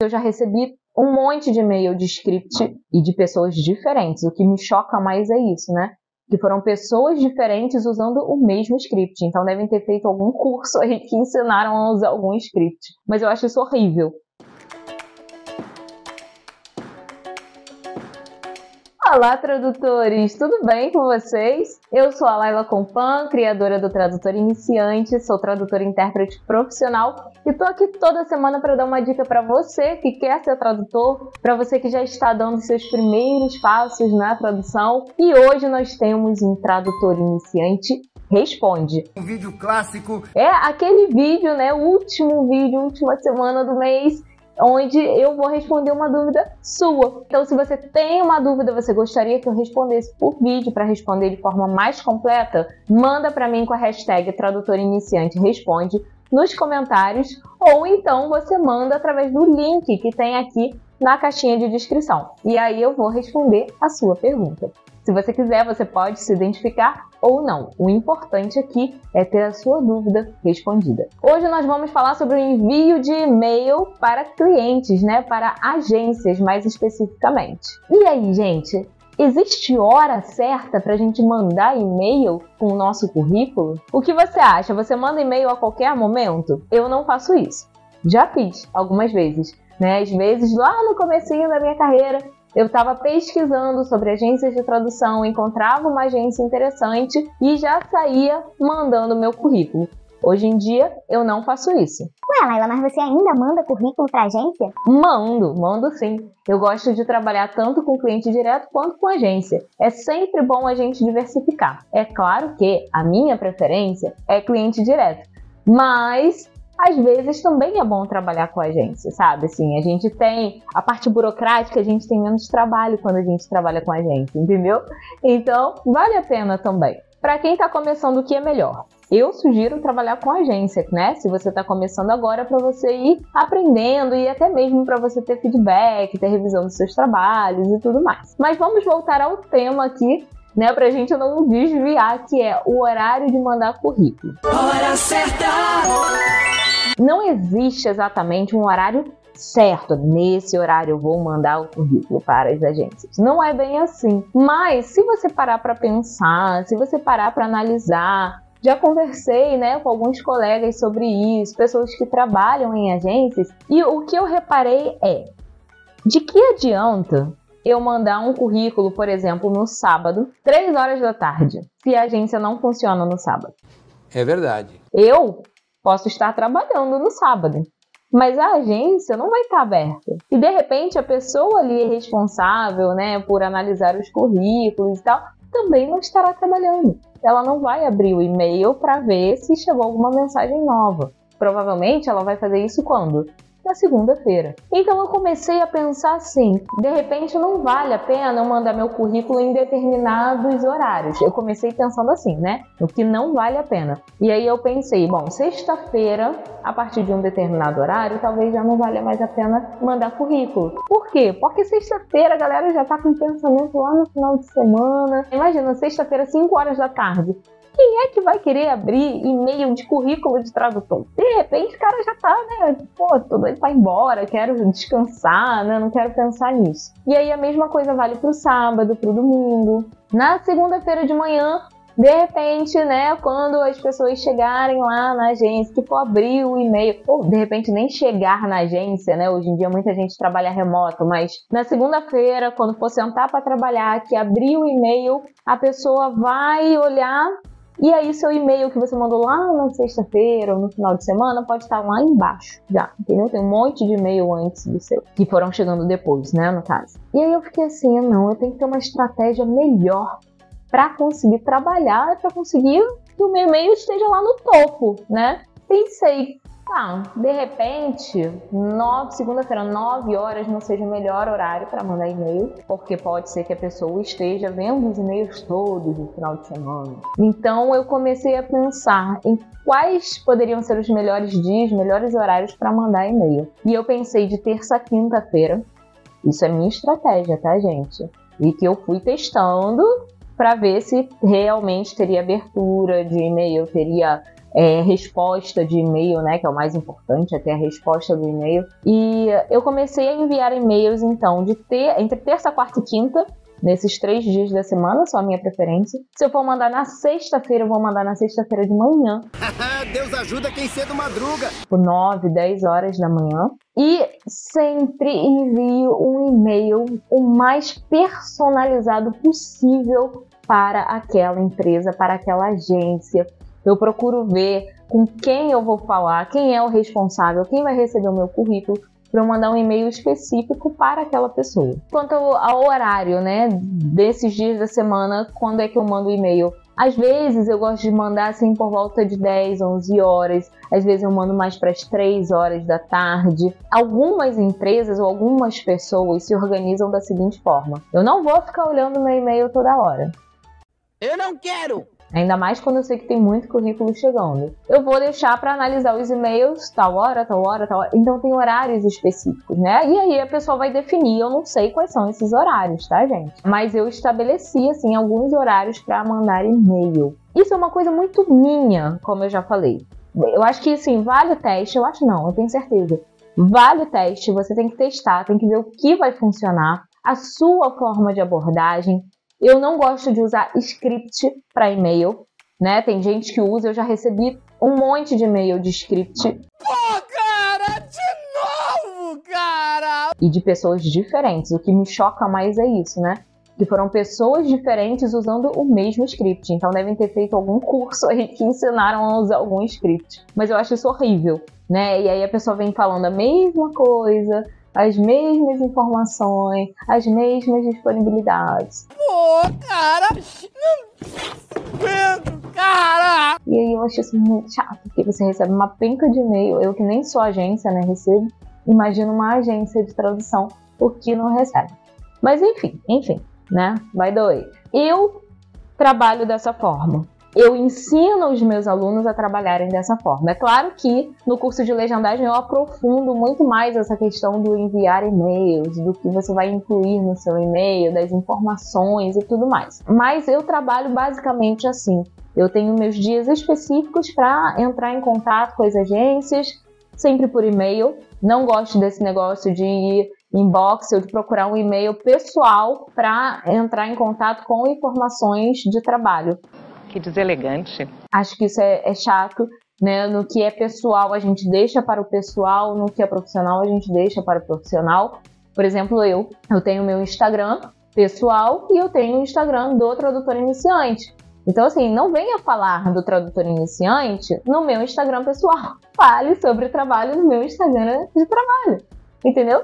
Eu já recebi um monte de e-mail de script e de pessoas diferentes. O que me choca mais é isso, né? Que foram pessoas diferentes usando o mesmo script. Então devem ter feito algum curso aí que ensinaram a usar algum script. Mas eu acho isso horrível. Olá, tradutores! Tudo bem com vocês? Eu sou a Laila Compan, criadora do Tradutor Iniciante, sou tradutora e intérprete profissional e tô aqui toda semana para dar uma dica para você que quer ser tradutor, para você que já está dando seus primeiros passos na tradução. E hoje nós temos um Tradutor Iniciante Responde. Um vídeo clássico. É aquele vídeo, né? O último vídeo, última semana do mês onde eu vou responder uma dúvida sua. Então, se você tem uma dúvida, você gostaria que eu respondesse por vídeo para responder de forma mais completa, manda para mim com a hashtag Tradutor Iniciante Responde nos comentários ou então você manda através do link que tem aqui na caixinha de descrição. E aí eu vou responder a sua pergunta. Se você quiser, você pode se identificar ou não. O importante aqui é ter a sua dúvida respondida. Hoje nós vamos falar sobre o envio de e-mail para clientes, né? Para agências mais especificamente. E aí, gente? Existe hora certa para a gente mandar e-mail com o nosso currículo? O que você acha? Você manda e-mail a qualquer momento? Eu não faço isso. Já fiz algumas vezes, né? Às vezes lá no comecinho da minha carreira, eu estava pesquisando sobre agências de tradução, encontrava uma agência interessante e já saía mandando meu currículo. Hoje em dia, eu não faço isso. Ué, Laila, mas você ainda manda currículo para agência? Mando, mando sim. Eu gosto de trabalhar tanto com cliente direto quanto com agência. É sempre bom a gente diversificar. É claro que a minha preferência é cliente direto, mas às vezes também é bom trabalhar com a agência, sabe? Assim, a gente tem a parte burocrática, a gente tem menos trabalho quando a gente trabalha com a agência, entendeu? Então, vale a pena também. Para quem está começando, o que é melhor? Eu sugiro trabalhar com agência, né? Se você está começando agora, para você ir aprendendo e até mesmo para você ter feedback, ter revisão dos seus trabalhos e tudo mais. Mas vamos voltar ao tema aqui né, pra gente não desviar, que é o horário de mandar currículo. Hora certa! Não existe exatamente um horário certo, nesse horário eu vou mandar o currículo para as agências. Não é bem assim. Mas se você parar para pensar, se você parar para analisar, já conversei, né, com alguns colegas sobre isso, pessoas que trabalham em agências, e o que eu reparei é de que adianta eu mandar um currículo, por exemplo, no sábado, 3 horas da tarde, se a agência não funciona no sábado? É verdade. Eu posso estar trabalhando no sábado, mas a agência não vai estar aberta. E de repente a pessoa ali responsável, né, por analisar os currículos e tal, também não estará trabalhando. Ela não vai abrir o e-mail para ver se chegou alguma mensagem nova. Provavelmente ela vai fazer isso quando? Na segunda-feira. Então eu comecei a pensar assim: de repente não vale a pena eu mandar meu currículo em determinados horários. Eu comecei pensando assim, né? O que não vale a pena. E aí eu pensei: bom, sexta-feira, a partir de um determinado horário, talvez já não valha mais a pena mandar currículo. Por quê? Porque sexta-feira a galera já tá com pensamento lá no final de semana. Imagina, sexta-feira, 5 horas da tarde quem é que vai querer abrir e-mail de currículo de tradutor? De repente o cara já tá, né? Pô, tô doido pra ir embora, quero descansar, né? Não quero pensar nisso. E aí a mesma coisa vale pro sábado, pro domingo. Na segunda-feira de manhã, de repente, né, quando as pessoas chegarem lá na agência, que for abrir o e-mail, ou de repente nem chegar na agência, né? Hoje em dia muita gente trabalha remoto, mas na segunda-feira, quando for sentar para trabalhar, que abrir o e-mail, a pessoa vai olhar e aí, seu e-mail que você mandou lá na sexta-feira ou no final de semana pode estar lá embaixo já, entendeu? Tem um monte de e-mail antes do seu, que foram chegando depois, né, no caso. E aí eu fiquei assim, não, eu tenho que ter uma estratégia melhor para conseguir trabalhar, para conseguir que o meu e-mail esteja lá no topo, né? Pensei, Tá, de repente, segunda-feira, 9 horas não seja o melhor horário para mandar e-mail, porque pode ser que a pessoa esteja vendo os e-mails todos no final de semana. Então eu comecei a pensar em quais poderiam ser os melhores dias, melhores horários para mandar e-mail. E eu pensei de terça a quinta-feira. Isso é minha estratégia, tá, gente? E que eu fui testando para ver se realmente teria abertura de e-mail, teria é, resposta de e-mail, né? Que é o mais importante, é ter a resposta do e-mail. E eu comecei a enviar e-mails, então, de ter entre terça, quarta e quinta, nesses três dias da semana, só a minha preferência. Se eu for mandar na sexta-feira, eu vou mandar na sexta-feira de manhã. Deus ajuda quem cedo madruga. Por 9, 10 horas da manhã. E sempre envio um e-mail o mais personalizado possível para aquela empresa, para aquela agência. Eu procuro ver com quem eu vou falar, quem é o responsável, quem vai receber o meu currículo, para eu mandar um e-mail específico para aquela pessoa. Quanto ao, horário, né, desses dias da semana, quando é que eu mando o e-mail? Às vezes eu gosto de mandar assim por volta de 10, 11 horas. Às vezes eu mando mais para as 3 horas da tarde. Algumas empresas ou algumas pessoas se organizam da seguinte forma: eu não vou ficar olhando meu e-mail toda hora. Eu não quero! Ainda mais quando eu sei que tem muito currículo chegando. Eu vou deixar para analisar os e-mails tal hora, tal hora, tal hora. Então tem horários específicos, né? E aí a pessoa vai definir. Eu não sei quais são esses horários, tá, gente? Mas eu estabeleci, assim, alguns horários para mandar e-mail. Isso é uma coisa muito minha, como eu já falei. Eu acho que, assim, vale o teste. Eu acho não, eu tenho certeza. Vale o teste, você tem que testar, tem que ver o que vai funcionar, a sua forma de abordagem, eu não gosto de usar script para e-mail, né? Tem gente que usa, eu já recebi um monte de e-mail de script. Pô, cara, de novo, cara! E de pessoas diferentes. O que me choca mais é isso, né? Que foram pessoas diferentes usando o mesmo script. Então devem ter feito algum curso aí que ensinaram a usar algum script. Mas eu acho isso horrível, né? E aí a pessoa vem falando a mesma coisa, as mesmas informações, as mesmas disponibilidades. Cara! Pedro, cara! E aí eu acho isso muito chato, porque você recebe uma penca de e-mail, eu que nem sou agência, né, recebo, imagino uma agência de tradução, o que não recebe. Mas enfim, enfim, né, vai doer. Eu trabalho dessa forma eu ensino os meus alunos a trabalharem dessa forma. É claro que no curso de legendagem eu aprofundo muito mais essa questão do enviar e-mails, do que você vai incluir no seu e-mail, das informações e tudo mais. Mas eu trabalho basicamente assim. Eu tenho meus dias específicos para entrar em contato com as agências, sempre por e-mail. Não gosto desse negócio de ir inbox ou de procurar um e-mail pessoal para entrar em contato com informações de trabalho que deselegante. Acho que isso é, é chato. Né? No que é pessoal, a gente deixa para o pessoal, no que é profissional, a gente deixa para o profissional. Por exemplo, eu, eu tenho meu Instagram pessoal e eu tenho o Instagram do tradutor iniciante. Então, assim, não venha falar do tradutor iniciante no meu Instagram pessoal. Fale sobre o trabalho no meu Instagram de trabalho. Entendeu?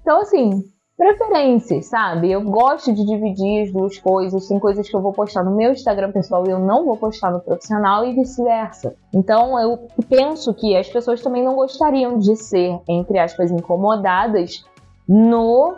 Então, assim, preferências, sabe? Eu gosto de dividir as duas coisas. Tem coisas que eu vou postar no meu Instagram pessoal e eu não vou postar no profissional e vice-versa. Então eu penso que as pessoas também não gostariam de ser, entre aspas, incomodadas no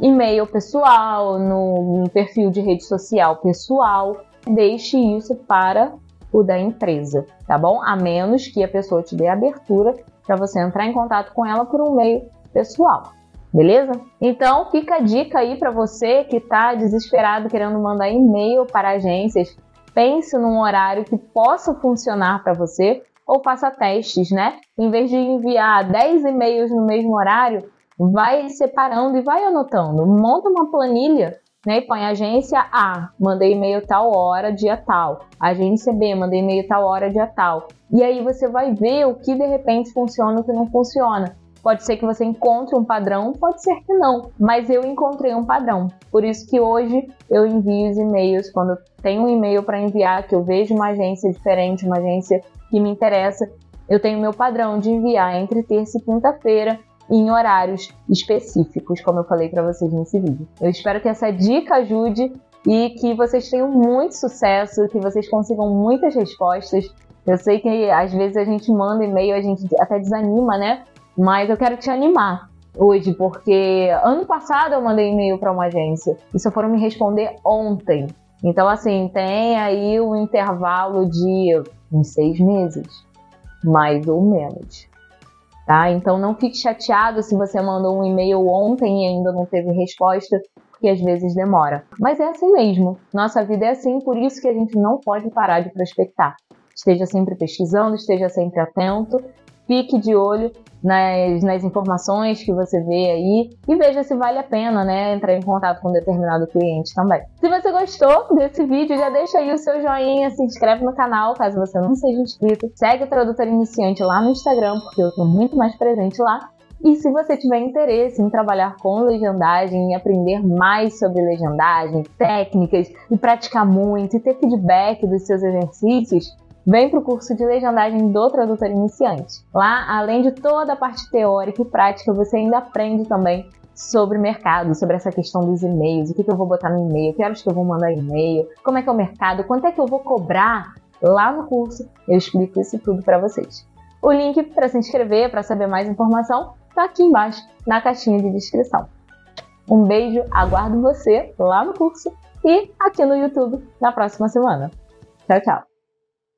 e-mail pessoal, no, perfil de rede social pessoal. Deixe isso para o da empresa, tá bom? A menos que a pessoa te dê abertura para você entrar em contato com ela por um meio pessoal beleza? Então fica a dica aí para você que está desesperado querendo mandar e-mail para agências. Pense num horário que possa funcionar para você ou faça testes, né? Em vez de enviar 10 e-mails no mesmo horário, vai separando e vai anotando. Monta uma planilha né, e põe agência A, mandei e-mail tal hora, dia tal. Agência B, mandei e-mail tal hora, dia tal. E aí você vai ver o que de repente funciona e o que não funciona. Pode ser que você encontre um padrão, pode ser que não, mas eu encontrei um padrão. Por isso que hoje eu envio os e-mails quando tenho um e-mail para enviar que eu vejo uma agência diferente, uma agência que me interessa, eu tenho meu padrão de enviar entre terça e quinta-feira em horários específicos, como eu falei para vocês nesse vídeo. Eu espero que essa dica ajude e que vocês tenham muito sucesso, que vocês consigam muitas respostas. Eu sei que às vezes a gente manda e-mail, a gente até desanima, né? Mas eu quero te animar hoje, porque ano passado eu mandei e-mail para uma agência e só foram me responder ontem. Então, assim, tem aí um intervalo de uns seis meses, mais ou menos. Tá? Então, não fique chateado se você mandou um e-mail ontem e ainda não teve resposta, porque às vezes demora. Mas é assim mesmo. Nossa vida é assim, por isso que a gente não pode parar de prospectar. esteja sempre pesquisando, esteja sempre atento, fique de olho nas, nas informações que você vê aí e veja se vale a pena, né, entrar em contato com um determinado cliente também. Se você gostou desse vídeo, já deixa aí o seu joinha, se inscreve no canal caso você não seja inscrito, segue o Tradutor Iniciante lá no Instagram, porque eu estou muito mais presente lá. E se você tiver interesse em trabalhar com legendagem e aprender mais sobre legendagem, técnicas e praticar muito e ter feedback dos seus exercícios, vem para o curso de legendagem do tradutor iniciante. Lá, além de toda a parte teórica e prática, você ainda aprende também sobre mercado, sobre essa questão dos e-mails, o que, que eu vou botar no e-mail, que horas que eu vou mandar e-mail, como é que é o mercado, quanto é que eu vou cobrar lá no curso. Eu explico isso tudo para vocês. O link para se inscrever, para saber mais informação, está aqui embaixo na caixinha de descrição. Um beijo, aguardo você lá no curso e aqui no YouTube na próxima semana. Tchau, tchau!